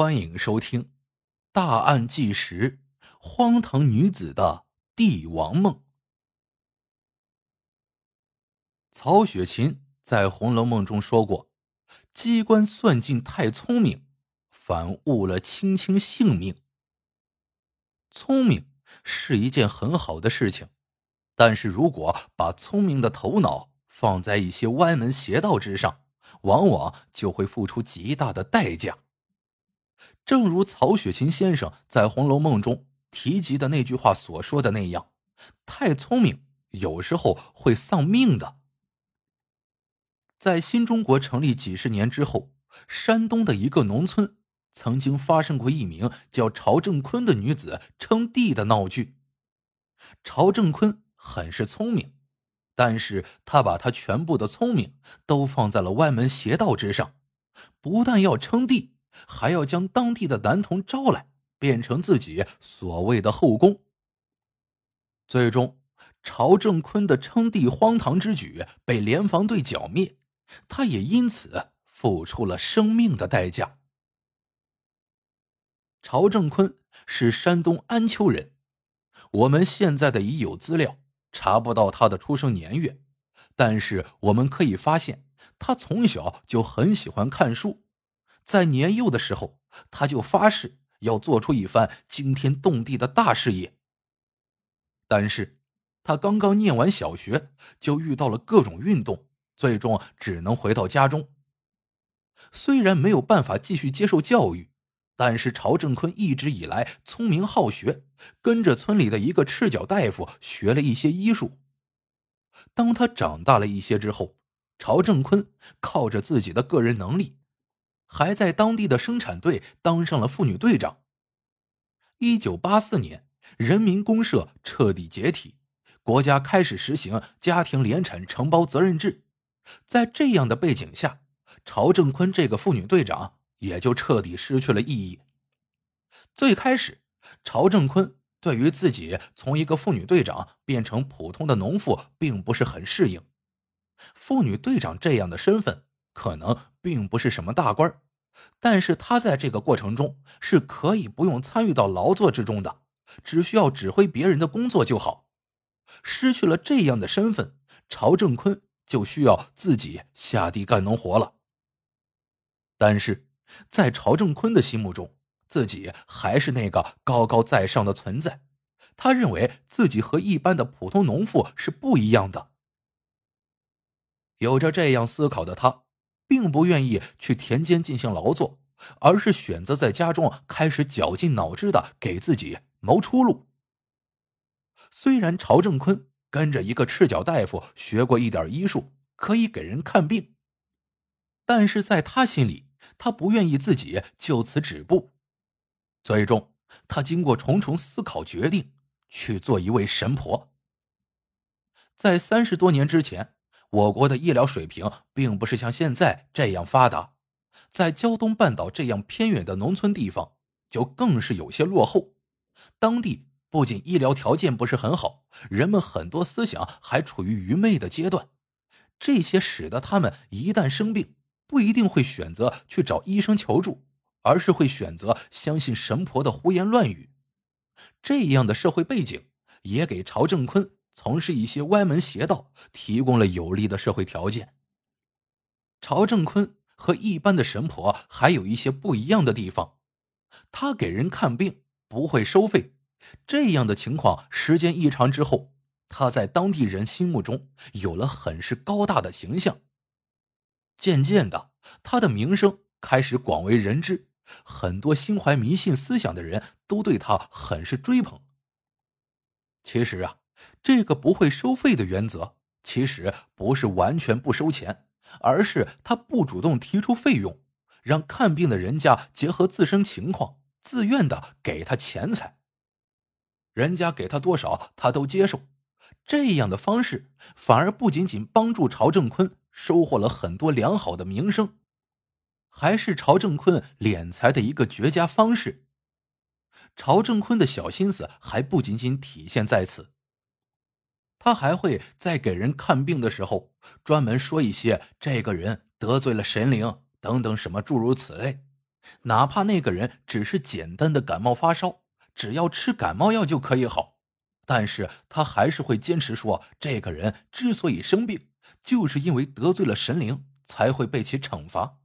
欢迎收听《大案纪实：荒唐女子的帝王梦》。曹雪芹在《红楼梦》中说过：“机关算尽太聪明，反误了卿卿性命。”聪明是一件很好的事情，但是如果把聪明的头脑放在一些歪门邪道之上，往往就会付出极大的代价。正如曹雪芹先生在《红楼梦》中提及的那句话所说的那样，太聪明有时候会丧命的。在新中国成立几十年之后，山东的一个农村曾经发生过一名叫曹正坤的女子称帝的闹剧。曹正坤很是聪明，但是他把他全部的聪明都放在了歪门邪道之上，不但要称帝。还要将当地的男童招来，变成自己所谓的后宫。最终，曹正坤的称帝荒唐之举被联防队剿灭，他也因此付出了生命的代价。曹正坤是山东安丘人，我们现在的已有资料查不到他的出生年月，但是我们可以发现，他从小就很喜欢看书。在年幼的时候，他就发誓要做出一番惊天动地的大事业。但是，他刚刚念完小学，就遇到了各种运动，最终只能回到家中。虽然没有办法继续接受教育，但是曹正坤一直以来聪明好学，跟着村里的一个赤脚大夫学了一些医术。当他长大了一些之后，曹正坤靠着自己的个人能力。还在当地的生产队当上了妇女队长。一九八四年，人民公社彻底解体，国家开始实行家庭联产承包责任制。在这样的背景下，曹正坤这个妇女队长也就彻底失去了意义。最开始，曹正坤对于自己从一个妇女队长变成普通的农妇，并不是很适应。妇女队长这样的身份。可能并不是什么大官但是他在这个过程中是可以不用参与到劳作之中的，只需要指挥别人的工作就好。失去了这样的身份，曹正坤就需要自己下地干农活了。但是在曹正坤的心目中，自己还是那个高高在上的存在，他认为自己和一般的普通农妇是不一样的。有着这样思考的他。并不愿意去田间进行劳作，而是选择在家中开始绞尽脑汁的给自己谋出路。虽然曹正坤跟着一个赤脚大夫学过一点医术，可以给人看病，但是在他心里，他不愿意自己就此止步。最终，他经过重重思考，决定去做一位神婆。在三十多年之前。我国的医疗水平并不是像现在这样发达，在胶东半岛这样偏远的农村地方，就更是有些落后。当地不仅医疗条件不是很好，人们很多思想还处于愚昧的阶段，这些使得他们一旦生病，不一定会选择去找医生求助，而是会选择相信神婆的胡言乱语。这样的社会背景也给曹正坤。从事一些歪门邪道，提供了有利的社会条件。曹正坤和一般的神婆还有一些不一样的地方，他给人看病不会收费。这样的情况时间一长之后，他在当地人心目中有了很是高大的形象。渐渐的，他的名声开始广为人知，很多心怀迷信思想的人都对他很是追捧。其实啊。这个不会收费的原则，其实不是完全不收钱，而是他不主动提出费用，让看病的人家结合自身情况，自愿的给他钱财。人家给他多少，他都接受。这样的方式反而不仅仅帮助曹正坤收获了很多良好的名声，还是曹正坤敛财的一个绝佳方式。曹正坤的小心思还不仅仅体现在此。他还会在给人看病的时候，专门说一些这个人得罪了神灵等等什么诸如此类，哪怕那个人只是简单的感冒发烧，只要吃感冒药就可以好。但是他还是会坚持说，这个人之所以生病，就是因为得罪了神灵，才会被其惩罚。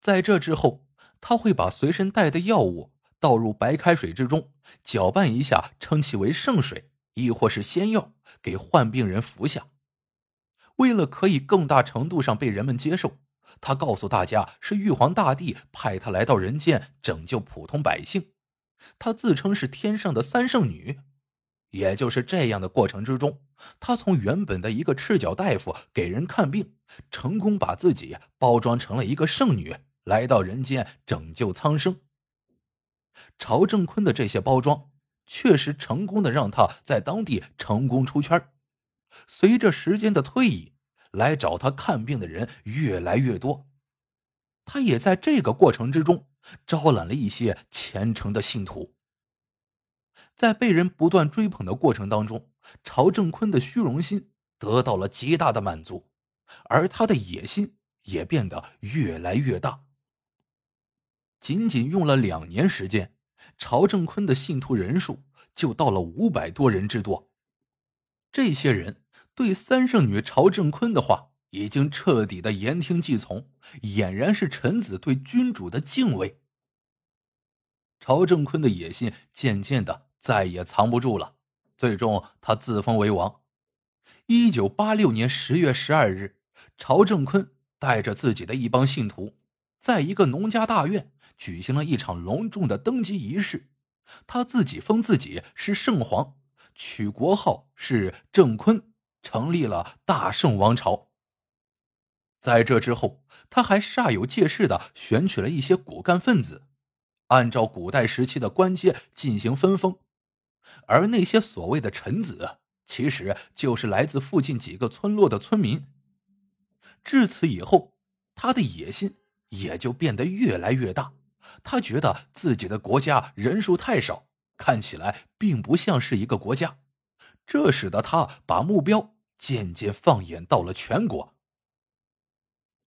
在这之后，他会把随身带的药物倒入白开水之中，搅拌一下，称其为圣水，亦或是仙药，给患病人服下。为了可以更大程度上被人们接受，他告诉大家是玉皇大帝派他来到人间拯救普通百姓，他自称是天上的三圣女。也就是这样的过程之中，他从原本的一个赤脚大夫给人看病，成功把自己包装成了一个圣女，来到人间拯救苍生。曹正坤的这些包装，确实成功的让他在当地成功出圈。随着时间的推移，来找他看病的人越来越多，他也在这个过程之中招揽了一些虔诚的信徒。在被人不断追捧的过程当中，曹正坤的虚荣心得到了极大的满足，而他的野心也变得越来越大。仅仅用了两年时间，曹正坤的信徒人数就到了五百多人之多。这些人对三圣女曹正坤的话已经彻底的言听计从，俨然是臣子对君主的敬畏。曹正坤的野心渐渐的。再也藏不住了，最终他自封为王。一九八六年十月十二日，曹正坤带着自己的一帮信徒，在一个农家大院举行了一场隆重的登基仪式。他自己封自己是圣皇，取国号是正坤，成立了大圣王朝。在这之后，他还煞有介事的选取了一些骨干分子，按照古代时期的官阶进行分封。而那些所谓的臣子，其实就是来自附近几个村落的村民。至此以后，他的野心也就变得越来越大。他觉得自己的国家人数太少，看起来并不像是一个国家，这使得他把目标渐渐放眼到了全国。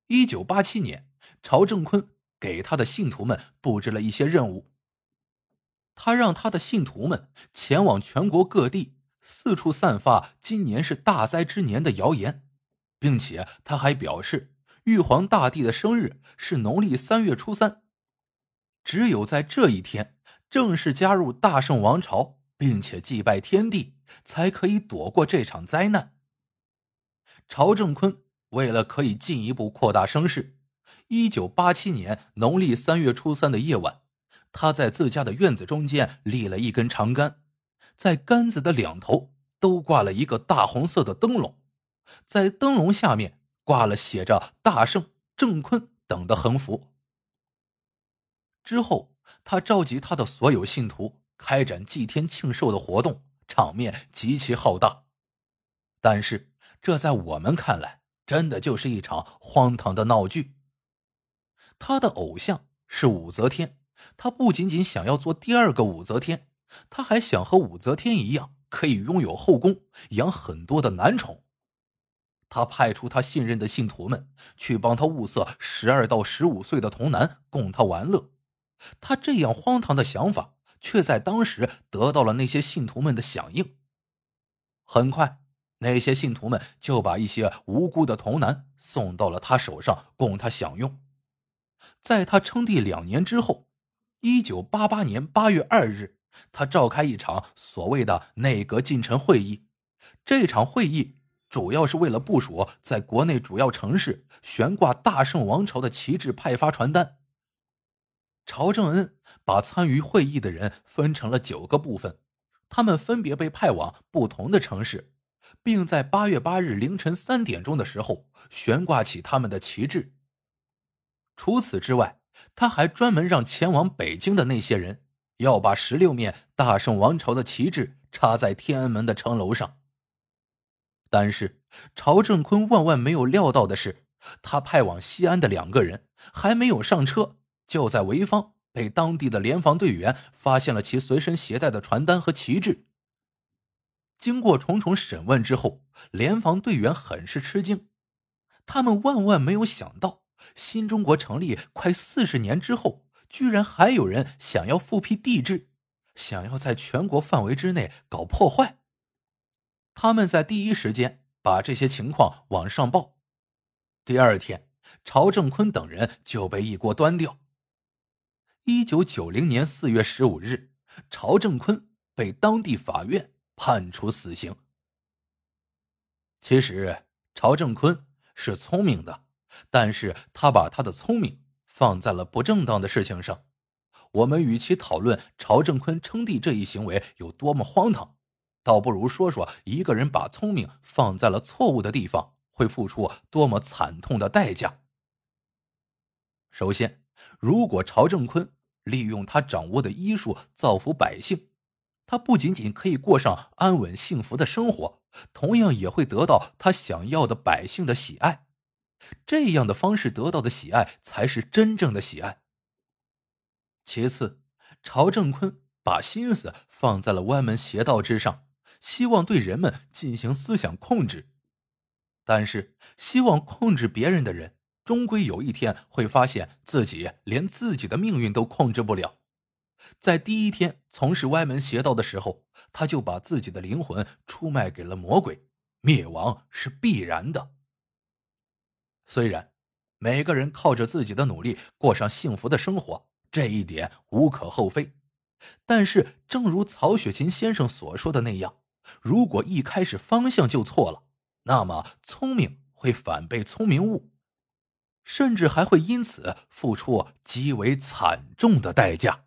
一九八七年，曹正坤给他的信徒们布置了一些任务。他让他的信徒们前往全国各地，四处散发今年是大灾之年的谣言，并且他还表示，玉皇大帝的生日是农历三月初三，只有在这一天正式加入大圣王朝，并且祭拜天地，才可以躲过这场灾难。曹正坤为了可以进一步扩大声势，一九八七年农历三月初三的夜晚。他在自家的院子中间立了一根长杆，在杆子的两头都挂了一个大红色的灯笼，在灯笼下面挂了写着“大圣郑坤”等的横幅。之后，他召集他的所有信徒开展祭天庆寿的活动，场面极其浩大。但是，这在我们看来，真的就是一场荒唐的闹剧。他的偶像是武则天。他不仅仅想要做第二个武则天，他还想和武则天一样，可以拥有后宫，养很多的男宠。他派出他信任的信徒们去帮他物色十二到十五岁的童男供他玩乐。他这样荒唐的想法，却在当时得到了那些信徒们的响应。很快，那些信徒们就把一些无辜的童男送到了他手上，供他享用。在他称帝两年之后。一九八八年八月二日，他召开一场所谓的内阁近臣会议。这场会议主要是为了部署在国内主要城市悬挂大圣王朝的旗帜、派发传单。朝正恩把参与会议的人分成了九个部分，他们分别被派往不同的城市，并在八月八日凌晨三点钟的时候悬挂起他们的旗帜。除此之外，他还专门让前往北京的那些人，要把十六面大圣王朝的旗帜插在天安门的城楼上。但是曹正坤万万没有料到的是，他派往西安的两个人还没有上车，就在潍坊被当地的联防队员发现了其随身携带的传单和旗帜。经过重重审问之后，联防队员很是吃惊，他们万万没有想到。新中国成立快四十年之后，居然还有人想要复辟帝制，想要在全国范围之内搞破坏。他们在第一时间把这些情况往上报，第二天，曹正坤等人就被一锅端掉。一九九零年四月十五日，曹正坤被当地法院判处死刑。其实，曹正坤是聪明的。但是他把他的聪明放在了不正当的事情上。我们与其讨论曹正坤称帝这一行为有多么荒唐，倒不如说说一个人把聪明放在了错误的地方会付出多么惨痛的代价。首先，如果朝正坤利用他掌握的医术造福百姓，他不仅仅可以过上安稳幸福的生活，同样也会得到他想要的百姓的喜爱。这样的方式得到的喜爱才是真正的喜爱。其次，朝正坤把心思放在了歪门邪道之上，希望对人们进行思想控制。但是，希望控制别人的人，终归有一天会发现自己连自己的命运都控制不了。在第一天从事歪门邪道的时候，他就把自己的灵魂出卖给了魔鬼，灭亡是必然的。虽然每个人靠着自己的努力过上幸福的生活，这一点无可厚非，但是正如曹雪芹先生所说的那样，如果一开始方向就错了，那么聪明会反被聪明误，甚至还会因此付出极为惨重的代价。